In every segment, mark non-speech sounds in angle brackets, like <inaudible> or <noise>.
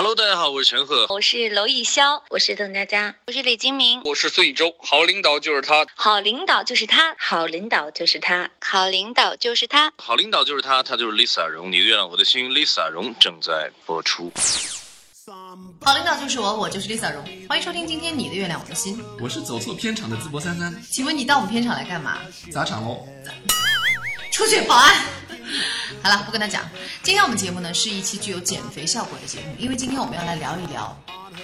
Hello，大家好，我是陈赫，我是娄艺潇，我是邓家佳，我是李金铭，我是孙艺洲。好领导就是他，好领导就是他，好领导就是他，好领导就是他，好领导就是他，他就是 Lisa 荣。你的月亮我的心，Lisa 荣正在播出。好领导就是我，我就是 Lisa 荣。欢迎收听今天你的月亮我的心。我是走错片场的淄博三三，请问你到我们片场来干嘛？砸场喽！出去保安。<laughs> 好了，不跟他讲。今天我们节目呢是一期具有减肥效果的节目，因为今天我们要来聊一聊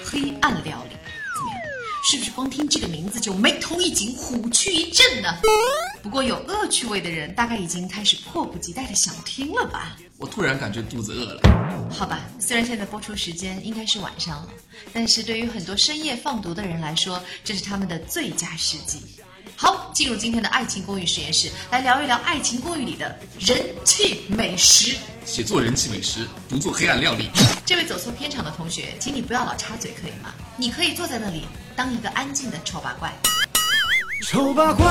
黑暗料理，怎么样？是不是光听这个名字就眉头一紧、虎躯一震呢？不过有恶趣味的人大概已经开始迫不及待的想听了吧？我突然感觉肚子饿了。好吧，虽然现在播出时间应该是晚上了，但是对于很多深夜放毒的人来说，这是他们的最佳时机。好，进入今天的爱情公寓实验室，来聊一聊爱情公寓里的人气美食。写作人气美食，不做黑暗料理。这位走错片场的同学，请你不要老插嘴，可以吗？你可以坐在那里当一个安静的丑八怪。丑八怪，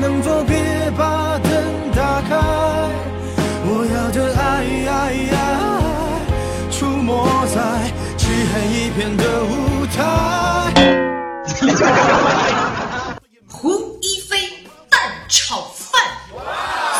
能否别把灯打开？我要的爱，出没在漆黑一片的舞台。<laughs> 胡一菲蛋炒饭。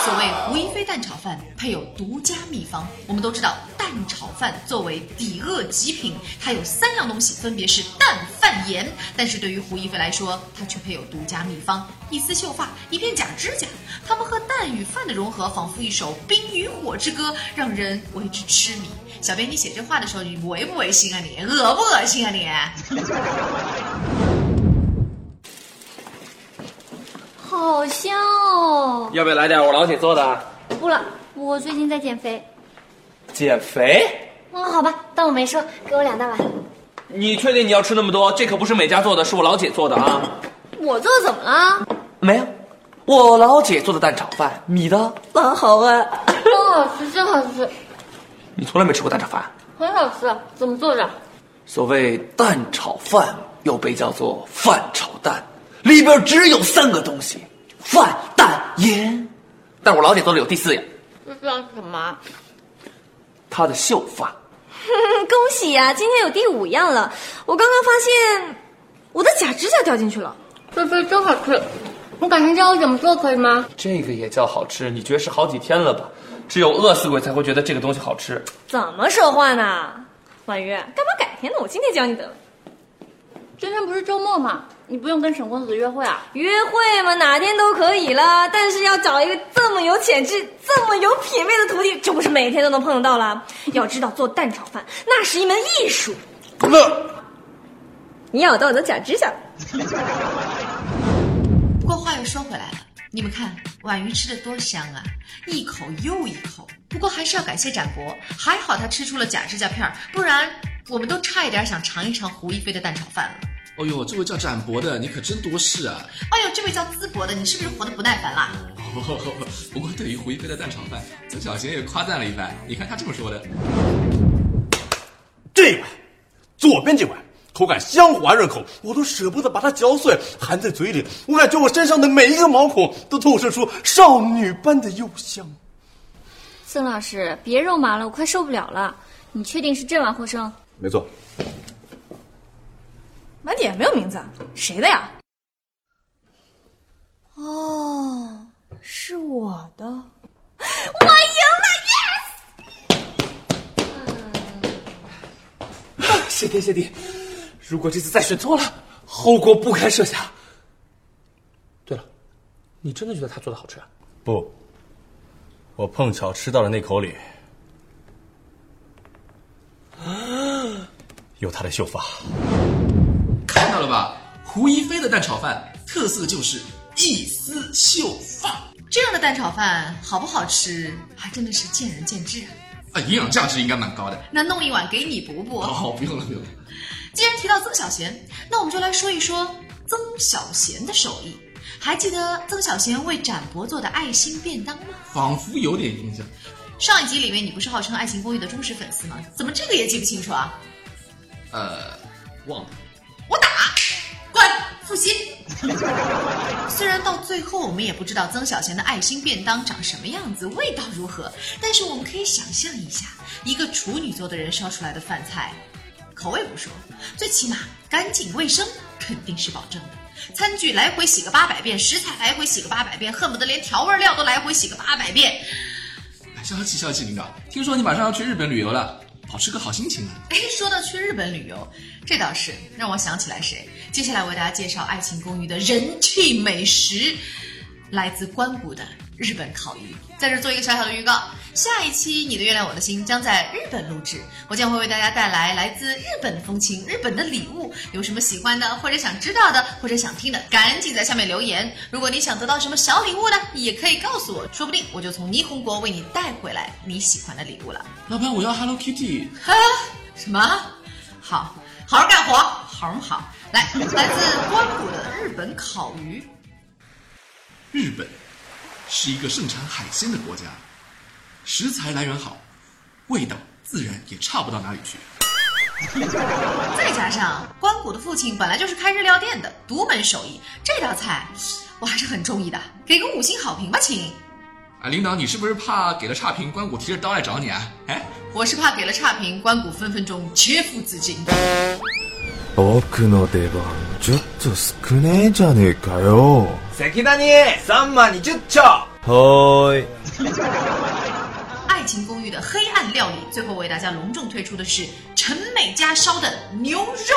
所谓胡一菲蛋炒饭配有独家秘方。我们都知道，蛋炒饭作为抵饿极品，它有三样东西，分别是蛋、饭、盐。但是对于胡一菲来说，它却配有独家秘方：一丝秀发，一片假指甲。它们和蛋与饭的融合，仿佛一首冰与火之歌，让人为之痴迷。小编，你写这话的时候，你违不违心啊？你恶不恶心啊？你？好香哦！要不要来点我老姐做的？不了，我最近在减肥。减肥？嗯，好吧，当我没说，给我两大碗。你确定你要吃那么多？这可不是美家做的，是我老姐做的啊！我做的怎么了？没有，我老姐做的蛋炒饭，你的蛮好啊。<laughs> 真好吃，真好吃。你从来没吃过蛋炒饭？很好吃，怎么做的？所谓蛋炒饭，又被叫做饭炒蛋。里边只有三个东西：饭、蛋、盐。但我老姐做的有第四样，这叫什么？她的秀发。<laughs> 恭喜呀、今天有第五样了。我刚刚发现我的假指甲掉进去了。菲菲真好吃，我改天教我怎么做可以吗？这个也叫好吃？你绝食好几天了吧？只有饿死鬼才会觉得这个东西好吃。怎么说话呢？婉瑜，干嘛改天呢？我今天教你得了。今天不是周末吗？你不用跟沈公子约会啊？约会嘛，哪天都可以啦。但是要找一个这么有潜质、这么有品味的徒弟，这不是每天都能碰得到了。要知道，做蛋炒饭那是一门艺术。那你咬到我的假指甲。不过话又说回来了，你们看婉瑜吃的多香啊，一口又一口。不过还是要感谢展博，还好他吃出了假指甲片儿，不然我们都差一点想尝一尝胡一菲的蛋炒饭了。哦呦，这位叫展博的，你可真多事啊！哎呦，这位叫淄博的，你是不是活得不耐烦啦？不过对于胡一菲的蛋炒饭，曾小贤也夸赞了一番。你看他这么说的：这一碗，左边这碗，口感香滑润口，我都舍不得把它嚼碎，含在嘴里，我感觉我身上的每一个毛孔都透射出少女般的幽香。曾老师，别肉麻了，我快受不了了。你确定是这碗获胜？没错，碗底下没有名字，谁的呀？哦，是我的。我赢了！Yes！谢天谢地！如果这次再选错了，后果不堪设想。对了，你真的觉得他做的好吃啊？不，我碰巧吃到了那口里，有他的秀发。胡一菲的蛋炒饭特色就是一丝秀发这样的蛋炒饭好不好吃，还真的是见仁见智啊。啊，营养价值应该蛮高的。那弄一碗给你补补。哦，不用了，不用了。既然提到曾小贤，那我们就来说一说曾小贤的手艺。还记得曾小贤为展博做的爱心便当吗？仿佛有点印象。上一集里面你不是号称《爱情公寓》的忠实粉丝吗？怎么这个也记不清楚啊？呃，忘了。<laughs> 虽然到最后我们也不知道曾小贤的爱心便当长什么样子，味道如何，但是我们可以想象一下，一个处女座的人烧出来的饭菜，口味不说，最起码干净卫生肯定是保证的。餐具来回洗个八百遍，食材来回洗个八百遍，恨不得连调味料都来回洗个八百遍。消气消气，领导，听说你马上要去日本旅游了，保持个好心情啊！哎，说到去日本旅游，这倒是让我想起来谁。接下来为大家介绍《爱情公寓》的人气美食，来自关谷的日本烤鱼。在这做一个小小的预告，下一期《你的月亮我的心》将在日本录制，我将会为大家带来来自日本的风情、日本的礼物。有什么喜欢的，或者想知道的，或者想听的，赶紧在下面留言。如果你想得到什么小礼物呢，也可以告诉我，说不定我就从霓虹国为你带回来你喜欢的礼物了。老板，我要 Hello Kitty。哈？什么？好，好好干活，好好？来，来自关谷的日本烤鱼。日本是一个盛产海鲜的国家，食材来源好，味道自然也差不到哪里去。<laughs> 再加上关谷的父亲本来就是开日料店的，独门手艺，这道菜我还是很中意的，给个五星好评吧，亲。啊，领导，你是不是怕给了差评，关谷提着刀来找你啊？哎，<laughs> 我是怕给了差评，关谷分分钟切腹自尽。<laughs> 僕の出番ちょっと少ねえじゃねえかよ。関谷三万二十丁。はーい。 的黑暗料理，最后为大家隆重推出的是陈美家烧的牛肉。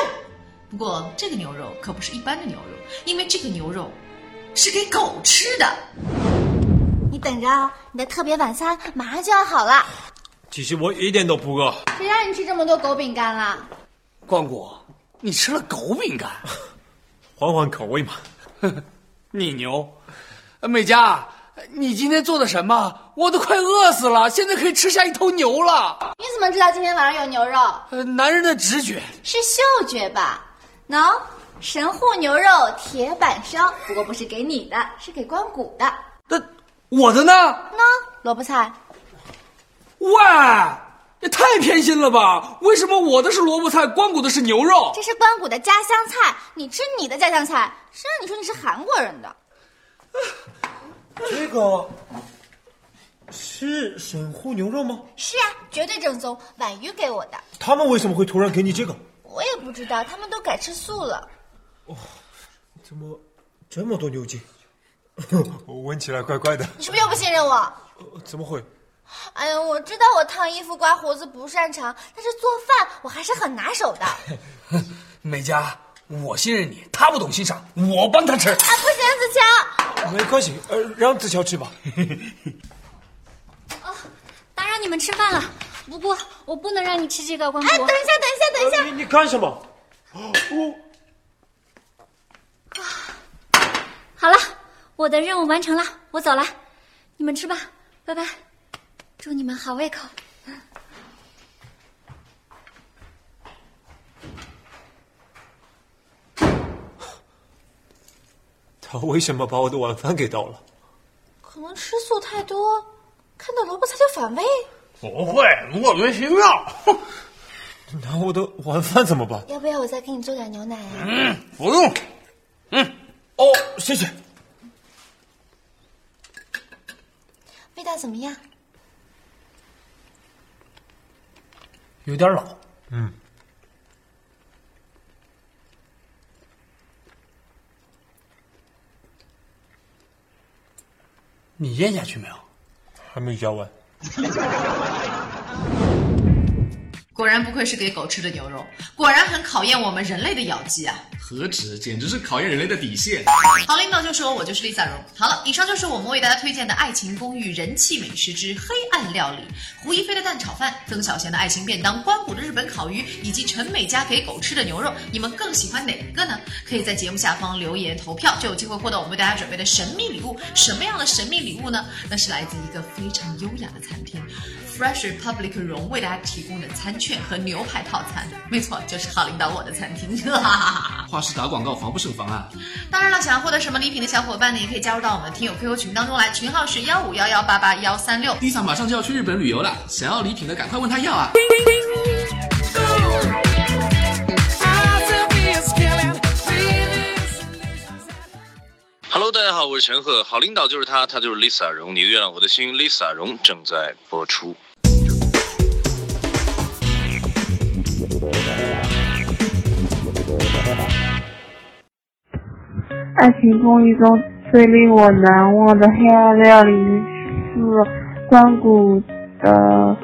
不过这个牛肉可不是一般的牛肉，因为这个牛肉是给狗吃的。你等着啊，你的特别晚餐马上就要好了。其实我一点都不饿。谁让你吃这么多狗饼干了？光谷，你吃了狗饼干，<laughs> 换换口味嘛。你牛，美嘉，你今天做的什么？我都快饿死了，现在可以吃下一头牛了。你怎么知道今天晚上有牛肉？呃，男人的直觉是嗅觉吧？喏，神户牛肉铁板烧，不过不是给你的，是给关谷的。那我的呢？喏，萝卜菜。喂，也太偏心了吧？为什么我的是萝卜菜，关谷的是牛肉？这是关谷的家乡菜，你吃你的家乡菜，谁让你说你是韩国人的？这个是神户牛肉吗？是啊，绝对正宗，婉瑜给我的。他们为什么会突然给你这个？我也不知道，他们都改吃素了。哦怎么这么多牛筋？<laughs> 我闻起来怪怪的。你是不是又不信任我？呃怎么会？哎呀，我知道我烫衣服、刮胡子不擅长，但是做饭我还是很拿手的。<laughs> 美嘉，我信任你，他不懂欣赏，我帮他吃。啊，不行，子乔。<laughs> 没关系，呃，让子乔吃吧。<laughs> 哦，打扰你们吃饭了。不过我不能让你吃这个，关哎，等一下，等一下，等一下。你你干什么？我好了，我的任务完成了，我走了，你们吃吧，拜拜，祝你们好胃口。他为什么把我的晚饭给倒了？可能吃素太多，看到萝卜菜就反胃。不会，莫名其妙。那我的晚饭怎么办？要不要我再给你做点牛奶啊？嗯，不用。嗯，哦，谢谢。味道怎么样？有点老。嗯。你咽下去没有？还没嚼完。<laughs> 果然不愧是给狗吃的牛肉，果然很考验我们人类的咬肌啊！何止，简直是考验人类的底线。好领导就说：“我就是 Lisa 荣。”好了，以上就是我们为大家推荐的《爱情公寓》人气美食之黑暗料理：胡一菲的蛋炒饭、曾小贤的爱情便当、关谷的日本烤鱼，以及陈美嘉给狗吃的牛肉。你们更喜欢哪一个呢？可以在节目下方留言投票，就有机会获得我们为大家准备的神秘礼物。什么样的神秘礼物呢？那是来自一个非常优雅的餐厅 ——Fresh Republic 荣为大家提供的餐券和牛排套餐。没错，就是好领导我的餐厅。哈哈哈。话是打广告，防不胜防啊！当然了，想要获得什么礼品的小伙伴呢，也可以加入到我们的听友 QQ 群当中来，群号是幺五幺幺八八幺三六。Lisa 马上就要去日本旅游了，想要礼品的赶快问他要啊！Hello，大家好，我是陈赫，好领导就是他，他就是 Lisa 荣，你的月亮我的心，Lisa 荣正在播出。爱情公寓中最令我难忘的黑暗料理是关谷的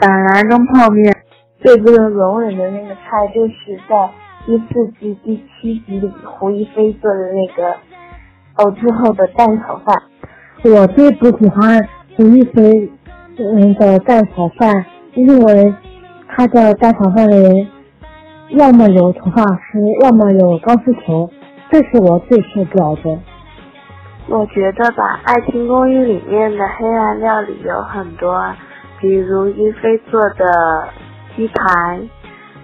板蓝根泡面。最不能容忍的那个菜就是在第四季第七集里胡一菲做的那个呕吐后的蛋炒饭。我最不喜欢胡一菲嗯的蛋炒饭，因为他的蛋炒饭里要么有头发丝，要么有钢丝球。这是我最受不了的。我觉得吧，《爱情公寓》里面的黑暗料理有很多，比如一菲做的鸡排，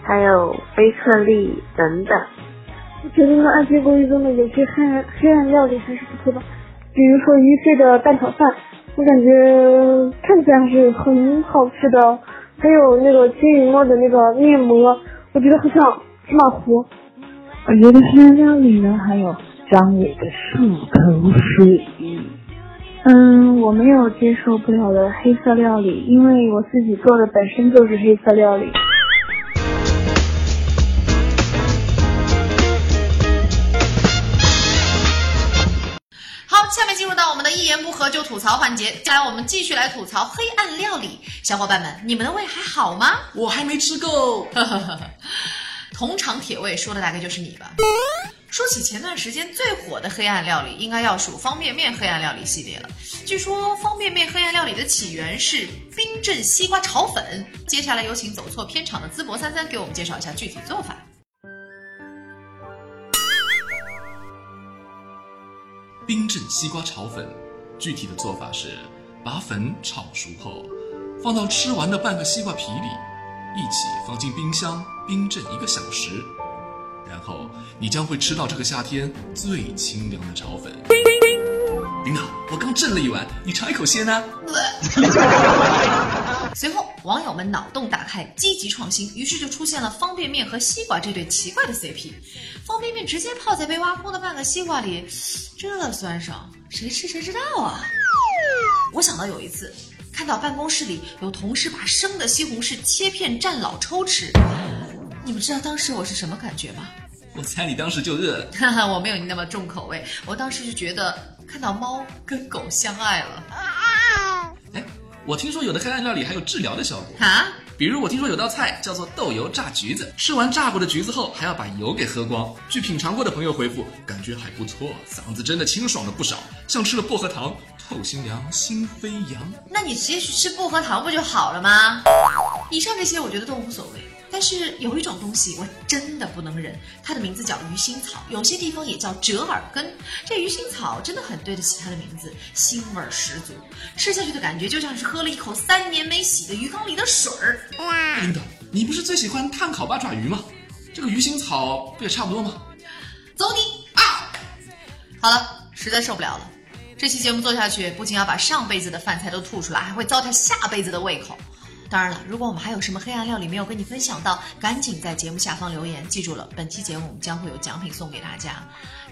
还有菲克利等等。我觉得《爱情公寓》中的有些黑暗黑暗料理还是不错的，比如说一菲的蛋炒饭，我感觉看起来还是很好吃的。还有那个金鱼摸的那个面膜，我觉得很像芝麻糊。我觉得黑暗料理呢，还有张伟的漱口水。嗯，我没有接受不了的黑色料理，因为我自己做的本身就是黑色料理。好，下面进入到我们的一言不合就吐槽环节，接下来我们继续来吐槽黑暗料理。小伙伴们，你们的胃还好吗？我还没吃够。<laughs> 铜厂铁胃说的大概就是你吧。说起前段时间最火的黑暗料理，应该要数方便面黑暗料理系列了。据说方便面黑暗料理的起源是冰镇西瓜炒粉。接下来有请走错片场的淄博三三给我们介绍一下具体做法。冰镇西瓜炒粉，具体的做法是把粉炒熟后，放到吃完的半个西瓜皮里，一起放进冰箱冰镇一个小时，然后你将会吃到这个夏天最清凉的炒粉。领导，我刚震了一碗，你尝一口先啊。<laughs> 随后，网友们脑洞大开，积极创新，于是就出现了方便面和西瓜这对奇怪的 CP。方便面直接泡在被挖空的半个西瓜里，这酸爽，谁吃谁知道啊！我想到有一次，看到办公室里有同事把生的西红柿切片蘸老抽吃，你们知道当时我是什么感觉吗？<laughs> 我猜你当时就饿了。哈哈，我没有你那么重口味，我当时就觉得看到猫跟狗相爱了。哎，我听说有的黑暗料理还有治疗的效果啊，比如我听说有道菜叫做豆油炸橘子，吃完炸过的橘子后还要把油给喝光。据品尝过的朋友回复，感觉还不错，嗓子真的清爽了不少，像吃了薄荷糖，透心凉，心飞扬。那你直接去吃薄荷糖不就好了吗？以上这些我觉得都无所谓。但是有一种东西我真的不能忍，它的名字叫鱼腥草，有些地方也叫折耳根。这鱼腥草真的很对得起它的名字，腥味十足，吃下去的感觉就像是喝了一口三年没洗的鱼缸里的水儿。领导，你不是最喜欢炭烤八爪鱼吗？这个鱼腥草不也差不多吗？走你啊！好了，实在受不了了，这期节目做下去，不仅要把上辈子的饭菜都吐出来，还会糟蹋下辈子的胃口。当然了，如果我们还有什么黑暗料理没有跟你分享到，赶紧在节目下方留言。记住了，本期节目我们将会有奖品送给大家，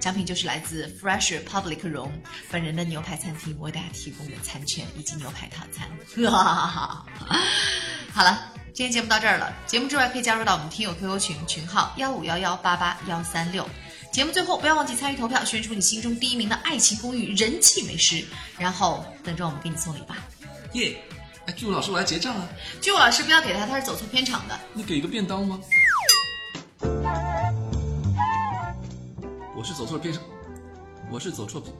奖品就是来自 Fresh Public Room 本人的牛排餐厅为大家提供的餐券以及牛排套餐。<laughs> 好了，今天节目到这儿了。节目之外可以加入到我们听友 QQ 群，群号幺五幺幺八八幺三六。节目最后不要忘记参与投票，选出你心中第一名的爱情公寓人气美食，然后等着我们给你送礼吧。耶！哎，巨物老师，我来结账啊！巨物老师不要给他，他是走错片场的。你给一个便当吗？我是走错片场，我是走错片，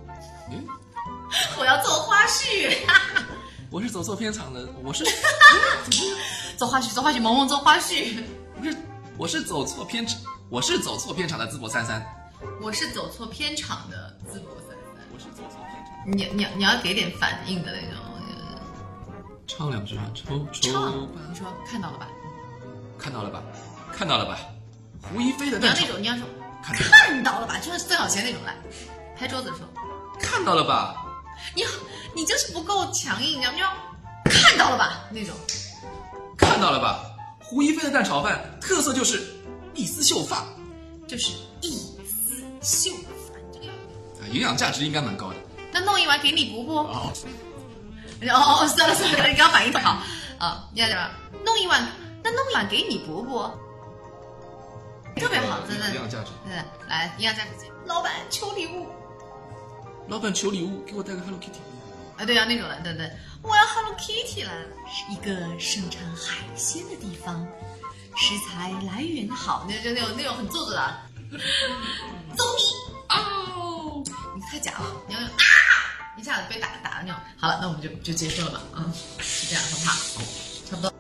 嗯，<laughs> 我要做花絮。<laughs> 我是走错片场的，我是 <laughs> 做花絮，做花絮，萌萌做花絮。不是，我是走错片场，我是走错片场的淄博三三。我是走错片场的淄博三三。我是走错片场。你你你要给点反应的那种。唱两句啊，抽抽唱。你说看到了吧？看到了吧？看到了吧？胡一菲的你要那种，你要说看到了吧？就是邓小贤那种来，拍桌子说看到了吧？你你就是不够强硬，你要你要看到了吧？那种看到了吧？胡一菲的蛋炒饭特色就是一丝秀发，就是一丝秀发，这个样子。哎营养价值应该蛮高的。那弄一碗给你补补。哦，<laughs> 哦，算了算了，你刚反应特好 <laughs> 啊！你看这弄一碗，那弄一碗给你补补，特别好，真的。营养价值。对，来营养价值。老板求礼物。老板求礼物，给我带个 Hello Kitty。啊，对啊，那种的，对对，我要 Hello Kitty 了。一个盛产海鲜的地方，食材来源好，那就那种那种很做作的。<laughs> 走你哦！你太假了，你要啊！一下子被打打的那种。好了，那我们就就结束了吧，啊，是这样，好不好？差不多。